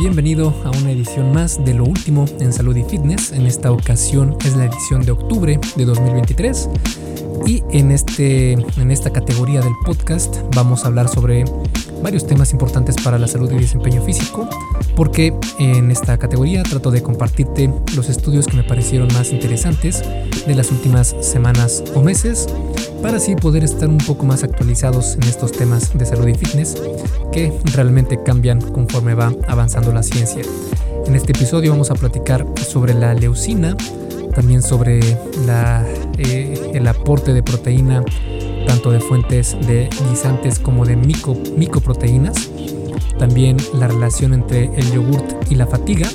Bienvenido a una edición más de lo último en salud y fitness. En esta ocasión es la edición de octubre de 2023 y en, este, en esta categoría del podcast vamos a hablar sobre varios temas importantes para la salud y desempeño físico, porque en esta categoría trato de compartirte los estudios que me parecieron más interesantes de las últimas semanas o meses, para así poder estar un poco más actualizados en estos temas de salud y fitness que realmente cambian conforme va avanzando la ciencia. En este episodio vamos a platicar sobre la leucina, también sobre eh, el aporte de proteína tanto de fuentes de guisantes como de mico, micoproteínas, también la relación entre el yogurt y la fatiga,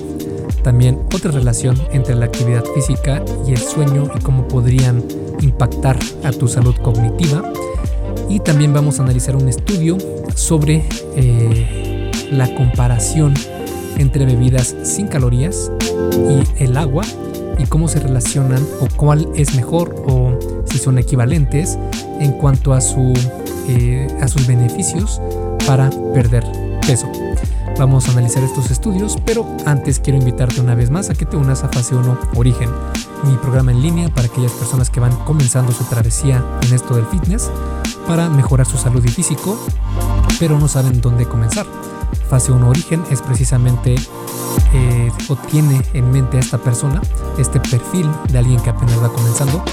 también otra relación entre la actividad física y el sueño y cómo podrían impactar a tu salud cognitiva. Y también vamos a analizar un estudio sobre eh, la comparación entre bebidas sin calorías y el agua y cómo se relacionan o cuál es mejor o si son equivalentes en cuanto a, su, eh, a sus beneficios para perder peso. Vamos a analizar estos estudios, pero antes quiero invitarte una vez más a que te unas a Fase 1 Origen, mi programa en línea para aquellas personas que van comenzando su travesía en esto del fitness para mejorar su salud y físico, pero no saben dónde comenzar. Fase 1 Origen es precisamente eh, o tiene en mente a esta persona, este perfil de alguien que apenas va comenzando,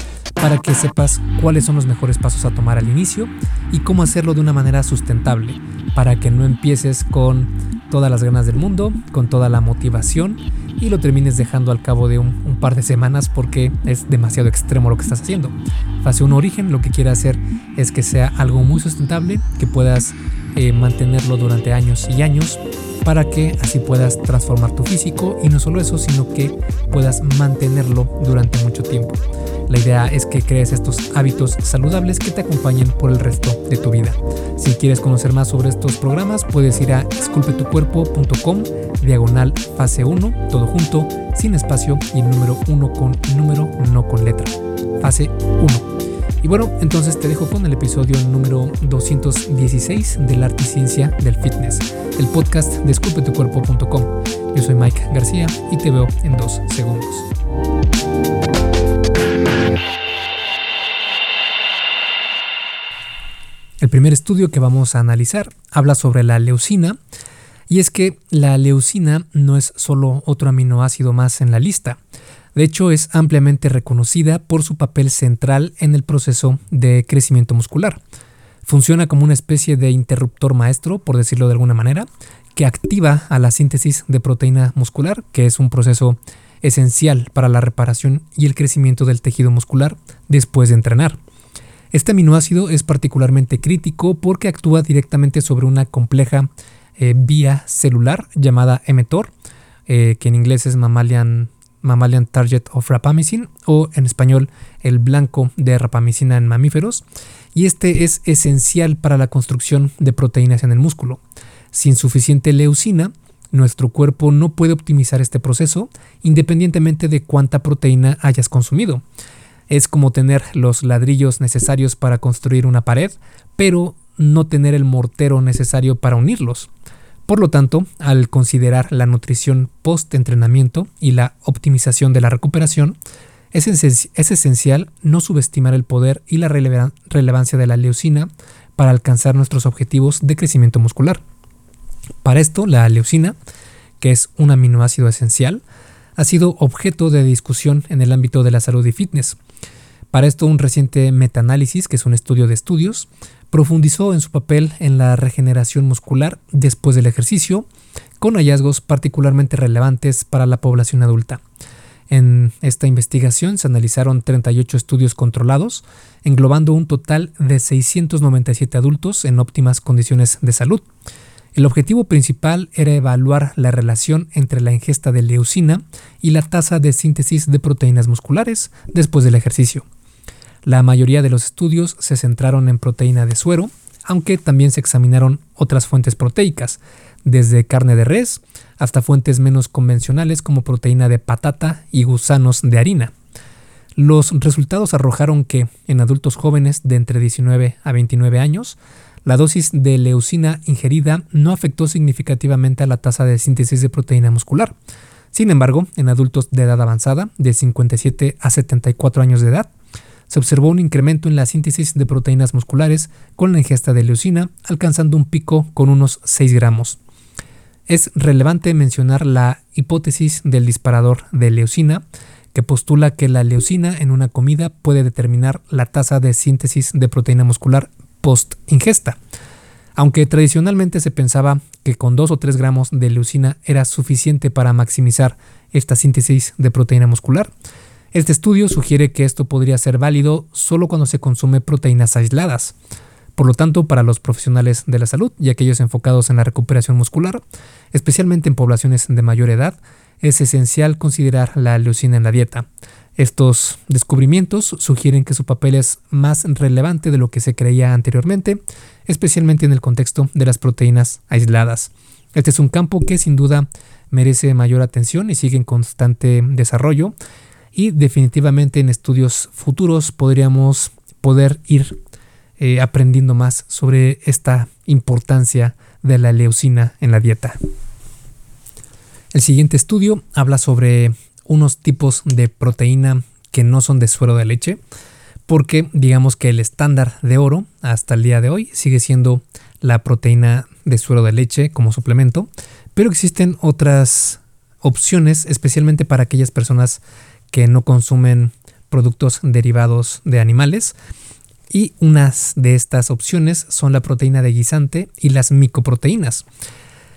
para que sepas cuáles son los mejores pasos a tomar al inicio y cómo hacerlo de una manera sustentable, para que no empieces con todas las ganas del mundo, con toda la motivación y lo termines dejando al cabo de un, par de semanas porque es demasiado extremo lo que estás haciendo. Fase 1 origen lo que quiere hacer es que sea algo muy sustentable, que puedas eh, mantenerlo durante años y años para que así puedas transformar tu físico y no solo eso, sino que puedas mantenerlo durante mucho tiempo. La idea es que crees estos hábitos saludables que te acompañen por el resto de tu vida. Si quieres conocer más sobre estos programas, puedes ir a esculpetucuerpo.com, diagonal fase 1, todo junto, sin espacio y número 1 con número, no con letra. Fase 1. Y bueno, entonces te dejo con el episodio número 216 del arte y ciencia del fitness, el podcast de esculpetucuerpo.com. Yo soy Mike García y te veo en dos segundos. El primer estudio que vamos a analizar habla sobre la leucina y es que la leucina no es solo otro aminoácido más en la lista, de hecho, es ampliamente reconocida por su papel central en el proceso de crecimiento muscular. Funciona como una especie de interruptor maestro, por decirlo de alguna manera, que activa a la síntesis de proteína muscular, que es un proceso esencial para la reparación y el crecimiento del tejido muscular después de entrenar. Este aminoácido es particularmente crítico porque actúa directamente sobre una compleja eh, vía celular llamada mTOR, eh, que en inglés es mammalian Mammalian Target of Rapamycin o en español el blanco de rapamicina en mamíferos y este es esencial para la construcción de proteínas en el músculo. Sin suficiente leucina, nuestro cuerpo no puede optimizar este proceso independientemente de cuánta proteína hayas consumido. Es como tener los ladrillos necesarios para construir una pared, pero no tener el mortero necesario para unirlos. Por lo tanto, al considerar la nutrición post-entrenamiento y la optimización de la recuperación, es, esencial no subestimar el poder y la relevancia de la leucina para alcanzar nuestros objetivos de crecimiento muscular. Para esto, la leucina, que es un aminoácido esencial, ha sido objeto de discusión en el ámbito de la salud y fitness. Para esto, un reciente metaanálisis, que es un estudio de estudios, profundizó en su papel en la regeneración muscular después del ejercicio, con hallazgos particularmente relevantes para la población adulta. En esta investigación se analizaron 38 estudios controlados, englobando un total de 697 adultos en óptimas condiciones de salud. El objetivo principal era evaluar la relación entre la ingesta de leucina y la tasa de síntesis de proteínas musculares después del ejercicio. La mayoría de los estudios se centraron en proteína de suero, aunque también se examinaron otras fuentes proteicas, desde carne de res hasta fuentes menos convencionales como proteína de patata y gusanos de harina. Los resultados arrojaron que en adultos jóvenes de entre 19 a 29 años, La dosis de leucina ingerida no afectó significativamente a la tasa de síntesis de proteína muscular. Sin embargo, en adultos de edad avanzada, de 57 a 74 años de edad, se observó un incremento en la síntesis de proteínas musculares con la ingesta de leucina, alcanzando un pico con unos 6 gramos. Es relevante mencionar la hipótesis del disparador de leucina, que postula que la leucina en una comida puede determinar la tasa de síntesis de proteína muscular post ingesta. Aunque tradicionalmente se pensaba que con 2 o 3 gramos de leucina era suficiente para maximizar esta síntesis de proteína muscular, este estudio sugiere que esto podría ser válido solo cuando se consume proteínas aisladas. Por lo tanto, para los profesionales de la salud y aquellos enfocados en la recuperación muscular, especialmente en poblaciones de mayor edad, es esencial considerar la leucina en la dieta. Estos descubrimientos sugieren que su papel es más relevante de lo que se creía anteriormente, especialmente en el contexto de las proteínas aisladas. Este es un campo que sin duda merece mayor atención y sigue en constante desarrollo y definitivamente en estudios futuros podríamos poder ir eh, aprendiendo más sobre esta importancia de la leucina en la dieta. El siguiente estudio habla sobre unos tipos de proteína que no son de suero de leche, porque digamos que el estándar de oro hasta el día de hoy sigue siendo la proteína de suero de leche como suplemento, pero existen otras opciones, especialmente para aquellas personas que no consumen productos derivados de animales. Y unas de estas opciones son la proteína de guisante y las micoproteínas.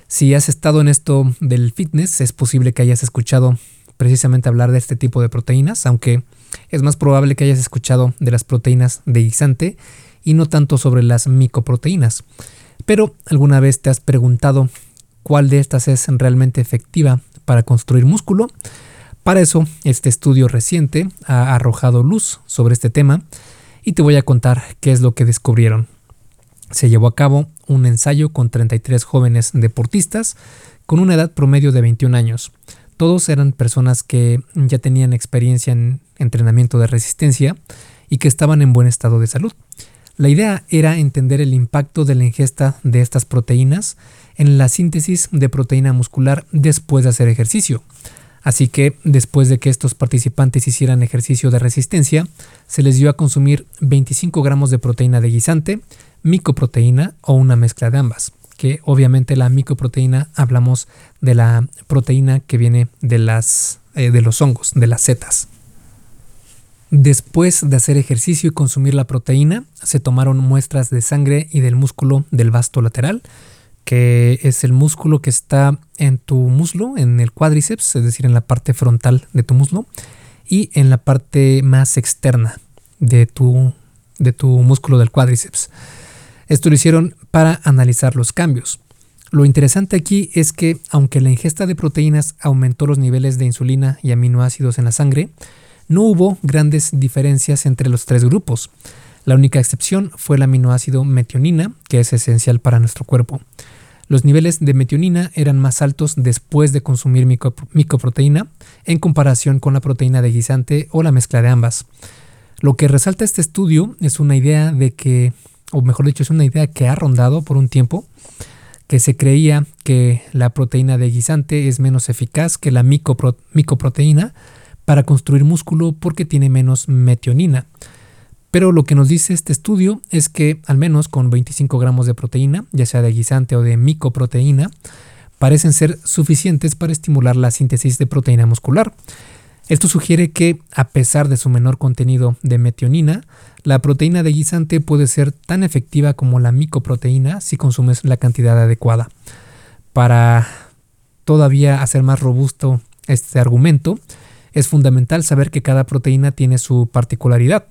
Si has estado en esto del fitness, es posible que hayas escuchado precisamente hablar de este tipo de proteínas, aunque es más probable que hayas escuchado de las proteínas de guisante y no tanto sobre las micoproteínas. Pero alguna vez te has preguntado cuál de estas es realmente efectiva para construir músculo para eso, este estudio reciente ha arrojado luz sobre este tema y te voy a contar qué es lo que descubrieron. Se llevó a cabo un ensayo con 33 jóvenes deportistas con una edad promedio de 21 años. Todos eran personas que ya tenían experiencia en entrenamiento de resistencia y que estaban en buen estado de salud. La idea era entender el impacto de la ingesta de estas proteínas en la síntesis de proteína muscular después de hacer ejercicio. Así que después de que estos participantes hicieran ejercicio de resistencia, se les dio a consumir 25 gramos de proteína de guisante, micoproteína o una mezcla de ambas. Que obviamente la micoproteína hablamos de la proteína que viene de, las, eh, de los hongos, de las setas. Después de hacer ejercicio y consumir la proteína, se tomaron muestras de sangre y del músculo del vasto lateral que es el músculo que está en tu muslo, en el cuádriceps, es decir, en la parte frontal de tu muslo, y en la parte más externa de tu, de tu músculo del cuádriceps. Esto lo hicieron para analizar los cambios. Lo interesante aquí es que aunque la ingesta de proteínas aumentó los niveles de insulina y aminoácidos en la sangre, no hubo grandes diferencias entre los tres grupos. La única excepción fue el aminoácido metionina, que es esencial para nuestro cuerpo. Los niveles de metionina eran más altos después de consumir micoproteína en comparación con la proteína de guisante o la mezcla de ambas. Lo que resalta este estudio es una idea de que, o mejor dicho, es una idea que ha rondado por un tiempo, que se creía que la proteína de guisante es menos eficaz que la micoproteína para construir músculo porque tiene menos metionina. Pero lo que nos dice este estudio es que al menos con 25 gramos de proteína, ya sea de guisante o de micoproteína, parecen ser suficientes para estimular la síntesis de proteína muscular. Esto sugiere que, a pesar de su menor contenido de metionina, la proteína de guisante puede ser tan efectiva como la micoproteína si consumes la cantidad adecuada. Para todavía hacer más robusto este argumento, es fundamental saber que cada proteína tiene su particularidad.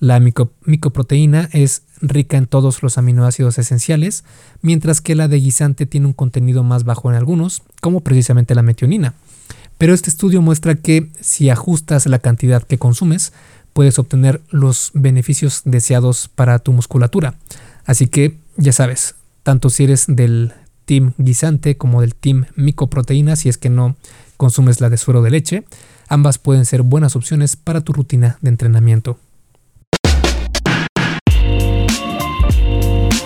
La micoproteína es rica en todos los aminoácidos esenciales, mientras que la de guisante tiene un contenido más bajo en algunos, como precisamente la metionina. Pero este estudio muestra que si ajustas la cantidad que consumes, puedes obtener los beneficios deseados para tu musculatura. Así que ya sabes, tanto si eres del team guisante como del team micoproteína, si es que no consumes la de suero de leche, ambas pueden ser buenas opciones para tu rutina de entrenamiento.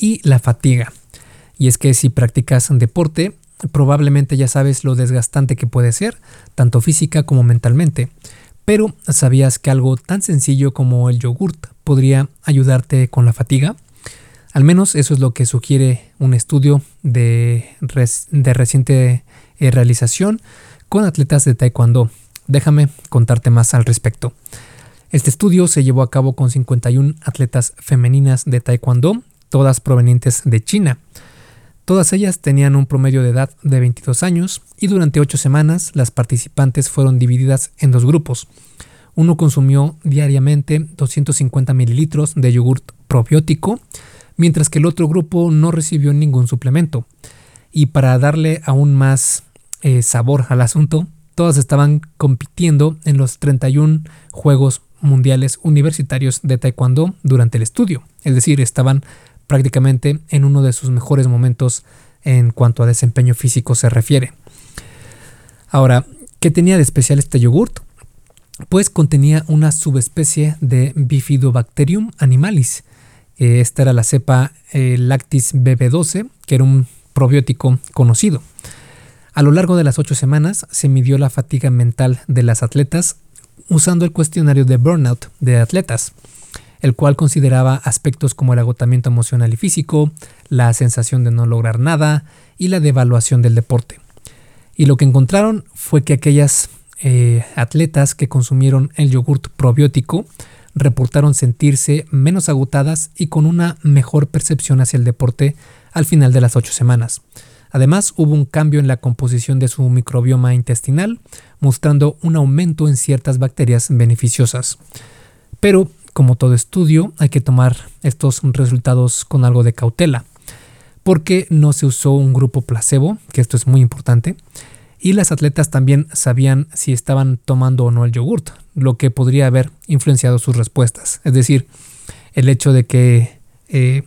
y la fatiga. Y es que si practicas deporte, probablemente ya sabes lo desgastante que puede ser, tanto física como mentalmente. Pero ¿sabías que algo tan sencillo como el yogurt podría ayudarte con la fatiga? Al menos eso es lo que sugiere un estudio de, reciente eh, realización con atletas de taekwondo. Déjame contarte más al respecto. Este estudio se llevó a cabo con 51 atletas femeninas de taekwondo todas provenientes de China. Todas ellas tenían un promedio de edad de 22 años y durante 8 semanas las participantes fueron divididas en dos grupos. Uno consumió diariamente 250 mililitros de yogurt probiótico, mientras que el otro grupo no recibió ningún suplemento. Y para darle aún más eh, sabor al asunto, todas estaban compitiendo en los 31 Juegos Mundiales Universitarios de Taekwondo durante el estudio, es decir, estaban prácticamente en uno de sus mejores momentos en cuanto a desempeño físico se refiere. Ahora, ¿qué tenía de especial este yogurt? Pues contenía una subespecie de Bifidobacterium animalis. Eh, esta era la cepa eh, Lactis BB12, que era un probiótico conocido. A lo largo de las ocho semanas se midió la fatiga mental de las atletas usando el cuestionario de burnout de atletas el cual consideraba aspectos como el agotamiento emocional y físico, la sensación de no lograr nada y la devaluación del deporte. Y lo que encontraron fue que aquellas eh, atletas que consumieron el yogurt probiótico reportaron sentirse menos agotadas y con una mejor percepción hacia el deporte al final de las ocho semanas. Además, hubo un cambio en la composición de su microbioma intestinal, mostrando un aumento en ciertas bacterias beneficiosas. Pero como todo estudio, hay que tomar estos resultados con algo de cautela, porque no se usó un grupo placebo, que esto es muy importante, y las atletas también sabían si estaban tomando o no el yogurt, lo que podría haber influenciado sus respuestas. Es decir, el hecho de que eh,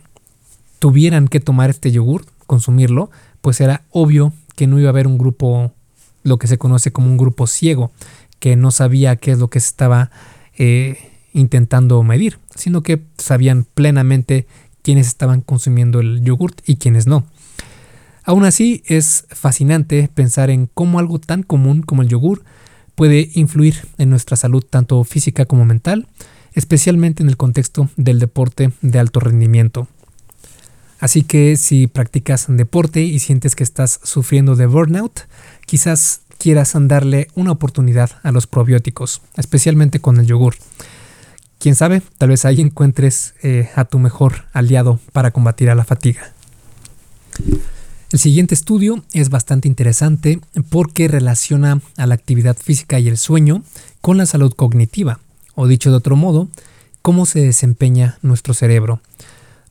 tuvieran que tomar este yogurt, consumirlo, pues era obvio que no iba a haber un grupo, lo que se conoce como un grupo ciego, que no sabía qué es lo que se estaba eh, intentando medir, sino que sabían plenamente quiénes estaban consumiendo el yogurt y quiénes no. Aún así, es fascinante pensar en cómo algo tan común como el yogur puede influir en nuestra salud tanto física como mental, especialmente en el contexto del deporte de alto rendimiento. Así que si practicas deporte y sientes que estás sufriendo de burnout, quizás quieras darle una oportunidad a los probióticos, especialmente con el yogur quién sabe, tal vez ahí encuentres eh, a tu mejor aliado para combatir a la fatiga. El siguiente estudio es bastante interesante porque relaciona a la actividad física y el sueño con la salud cognitiva, o dicho de otro modo, cómo se desempeña nuestro cerebro.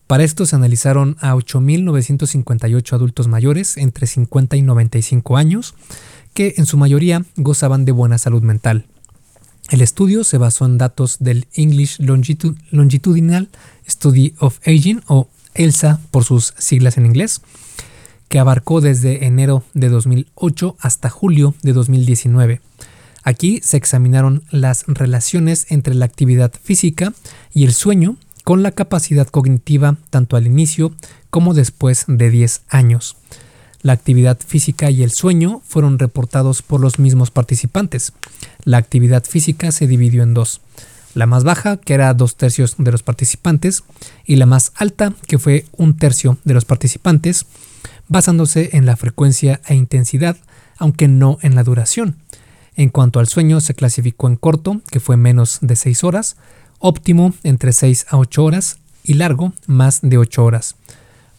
Para esto se analizaron a 8.958 adultos mayores entre 50 y 95 años, que en su mayoría gozaban de buena salud mental. El estudio se basó en datos del English Longitudinal Study of Aging o ELSA por sus siglas en inglés, que abarcó desde enero de 2008 hasta julio de 2019. Aquí se examinaron las relaciones entre la actividad física y el sueño con la capacidad cognitiva tanto al inicio como después de 10 años. La actividad física y el sueño fueron reportados por los mismos participantes. La actividad física se dividió en dos. La más baja, que era dos tercios de los participantes, y la más alta, que fue un tercio de los participantes, basándose en la frecuencia e intensidad, aunque no en la duración. En cuanto al sueño, se clasificó en corto, que fue menos de 6 horas, óptimo entre 6 a 8 horas y largo más de 8 horas.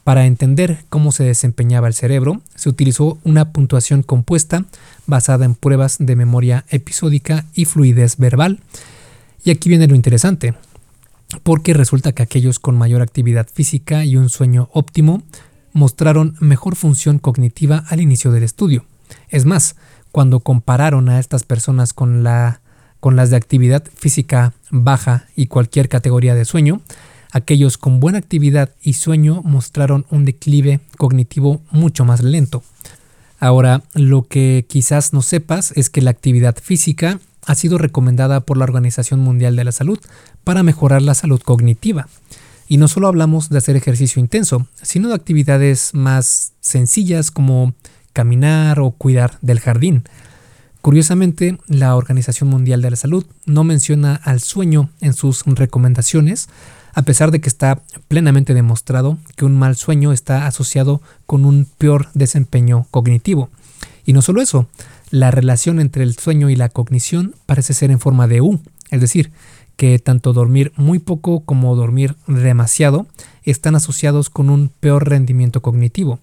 Para entender cómo se desempeñaba el cerebro, se utilizó una puntuación compuesta basada en pruebas de memoria episódica y fluidez verbal. Y aquí viene lo interesante, porque resulta que aquellos con mayor actividad física y un sueño óptimo mostraron mejor función cognitiva al inicio del estudio. Es más, cuando compararon a estas personas con, la, con las de actividad física baja y cualquier categoría de sueño, aquellos con buena actividad y sueño mostraron un declive cognitivo mucho más lento. Ahora, lo que quizás no sepas es que la actividad física ha sido recomendada por la Organización Mundial de la Salud para mejorar la salud cognitiva. Y no solo hablamos de hacer ejercicio intenso, sino de actividades más sencillas como caminar o cuidar del jardín. Curiosamente, la Organización Mundial de la Salud no menciona al sueño en sus recomendaciones, a pesar de que está plenamente demostrado que un mal sueño está asociado con un peor desempeño cognitivo. Y no solo eso, la relación entre el sueño y la cognición parece ser en forma de U, es decir, que tanto dormir muy poco como dormir demasiado están asociados con un peor rendimiento cognitivo.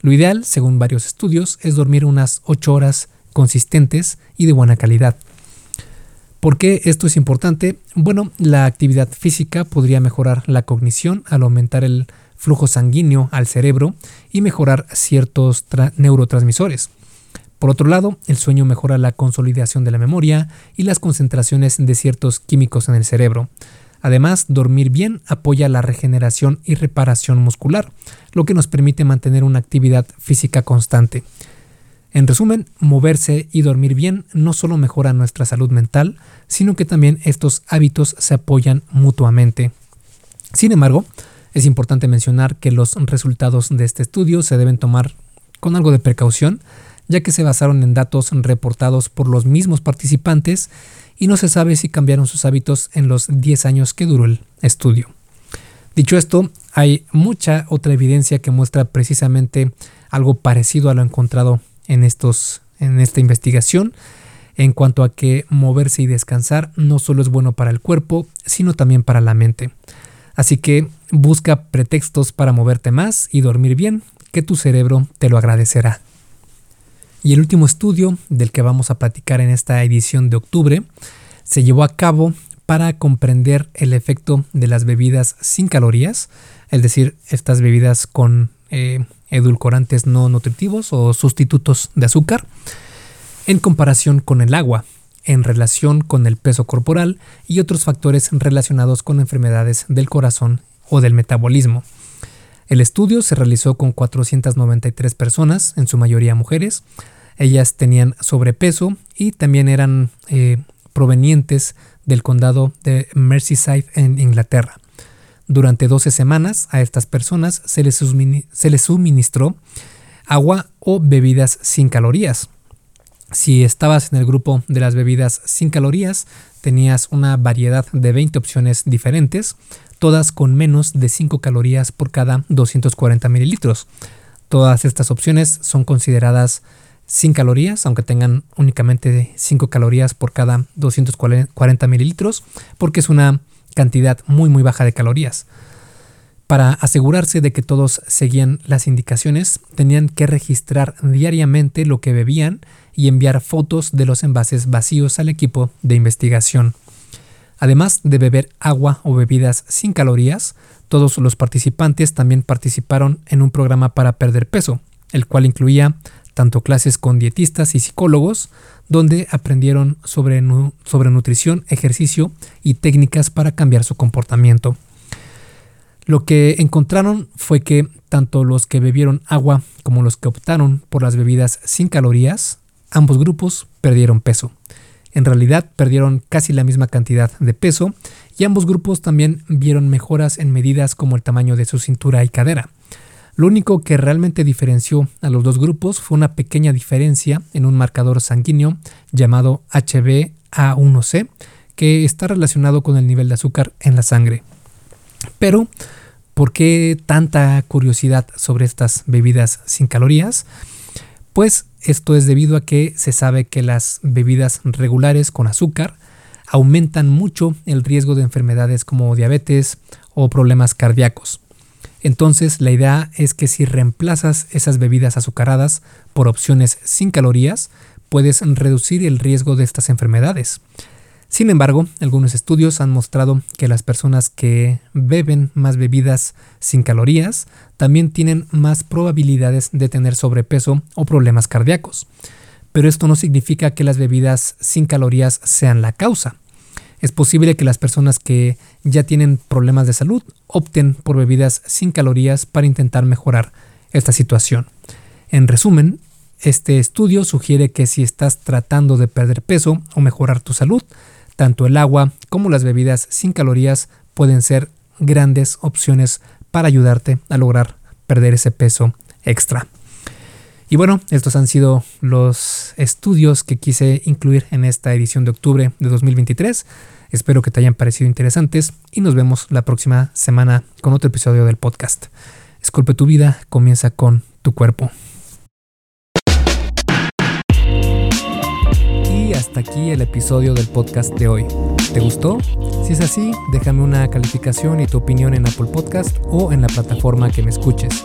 Lo ideal, según varios estudios, es dormir unas 8 horas consistentes y de buena calidad. ¿Por qué esto es importante? Bueno, la actividad física podría mejorar la cognición al aumentar el flujo sanguíneo al cerebro y mejorar ciertos neurotransmisores. Por otro lado, el sueño mejora la consolidación de la memoria y las concentraciones de ciertos químicos en el cerebro. Además, dormir bien apoya la regeneración y reparación muscular, lo que nos permite mantener una actividad física constante. En resumen, moverse y dormir bien no solo mejora nuestra salud mental, sino que también estos hábitos se apoyan mutuamente. Sin embargo, es importante mencionar que los resultados de este estudio se deben tomar con algo de precaución, ya que se basaron en datos reportados por los mismos participantes y no se sabe si cambiaron sus hábitos en los 10 años que duró el estudio. Dicho esto, hay mucha otra evidencia que muestra precisamente algo parecido a lo encontrado en, estos, en esta investigación en cuanto a que moverse y descansar no solo es bueno para el cuerpo, sino también para la mente. Así que busca pretextos para moverte más y dormir bien, que tu cerebro te lo agradecerá. Y el último estudio del que vamos a platicar en esta edición de octubre se llevó a cabo para comprender el efecto de las bebidas sin calorías, es decir, estas bebidas con eh, edulcorantes no nutritivos o sustitutos de azúcar, en comparación con el agua, en relación con el peso corporal y otros factores relacionados con enfermedades del corazón o del metabolismo. El estudio se realizó con 493 personas, en su mayoría mujeres. Ellas tenían sobrepeso y también eran eh, provenientes del condado de Merseyside en Inglaterra. Durante 12 semanas a estas personas se les, se les suministró agua o bebidas sin calorías. Si estabas en el grupo de las bebidas sin calorías, tenías una variedad de 20 opciones diferentes, todas con menos de 5 calorías por cada 240 mililitros. Todas estas opciones son consideradas sin calorías, aunque tengan únicamente 5 calorías por cada 240 mililitros, porque es una cantidad muy muy baja de calorías. Para asegurarse de que todos seguían las indicaciones, tenían que registrar diariamente lo que bebían y enviar fotos de los envases vacíos al equipo de investigación. Además de beber agua o bebidas sin calorías, todos los participantes también participaron en un programa para perder peso, el cual incluía tanto clases con dietistas y psicólogos, donde aprendieron sobre, sobre nutrición, ejercicio y técnicas para cambiar su comportamiento. Lo que encontraron fue que tanto los que bebieron agua como los que optaron por las bebidas sin calorías, ambos grupos perdieron peso. En realidad perdieron casi la misma cantidad de peso y ambos grupos también vieron mejoras en medidas como el tamaño de su cintura y cadera. Lo único que realmente diferenció a los dos grupos fue una pequeña diferencia en un marcador sanguíneo llamado HbA1c, que está relacionado con el nivel de azúcar en la sangre. Pero ¿Por qué tanta curiosidad sobre estas bebidas sin calorías? Pues esto es debido a que se sabe que las bebidas regulares con azúcar aumentan mucho el riesgo de enfermedades como diabetes o problemas cardíacos. Entonces la idea es que si reemplazas esas bebidas azucaradas por opciones sin calorías, puedes reducir el riesgo de estas enfermedades. Sin embargo, algunos estudios han mostrado que las personas que beben más bebidas sin calorías también tienen más probabilidades de tener sobrepeso o problemas cardíacos. Pero esto no significa que las bebidas sin calorías sean la causa. Es posible que las personas que ya tienen problemas de salud opten por bebidas sin calorías para intentar mejorar esta situación. En resumen, este estudio sugiere que si estás tratando de perder peso o mejorar tu salud, tanto el agua como las bebidas sin calorías pueden ser grandes opciones para ayudarte a lograr perder ese peso extra. Y bueno, estos han sido los estudios que quise incluir en esta edición de octubre de 2023. Espero que te hayan parecido interesantes y nos vemos la próxima semana con otro episodio del podcast. Esculpe tu vida, comienza con tu cuerpo. hasta aquí el episodio del podcast de hoy. ¿Te gustó? Si es así, déjame una calificación y tu opinión en Apple Podcast o en la plataforma que me escuches.